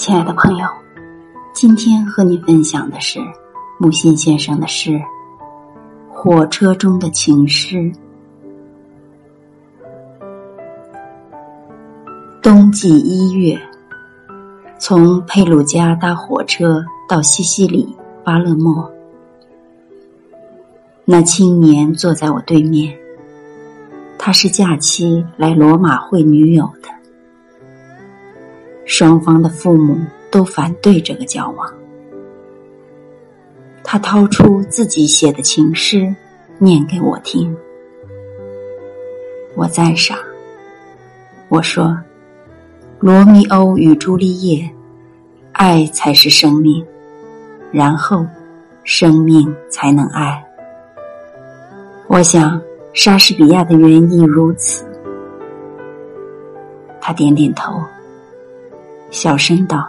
亲爱的朋友，今天和你分享的是木心先生的诗《火车中的情诗》。冬季一月，从佩鲁加搭火车到西西里巴勒莫，那青年坐在我对面，他是假期来罗马会女友的。双方的父母都反对这个交往。他掏出自己写的情诗，念给我听。我赞赏。我说：“罗密欧与朱丽叶，爱才是生命，然后生命才能爱。”我想莎士比亚的原意如此。他点点头。小声道：“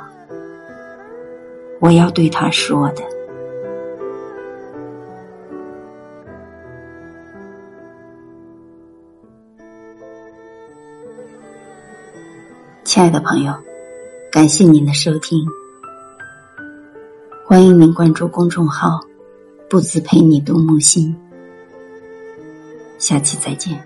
我要对他说的，亲爱的朋友，感谢您的收听，欢迎您关注公众号‘不自陪你读木心’，下期再见。”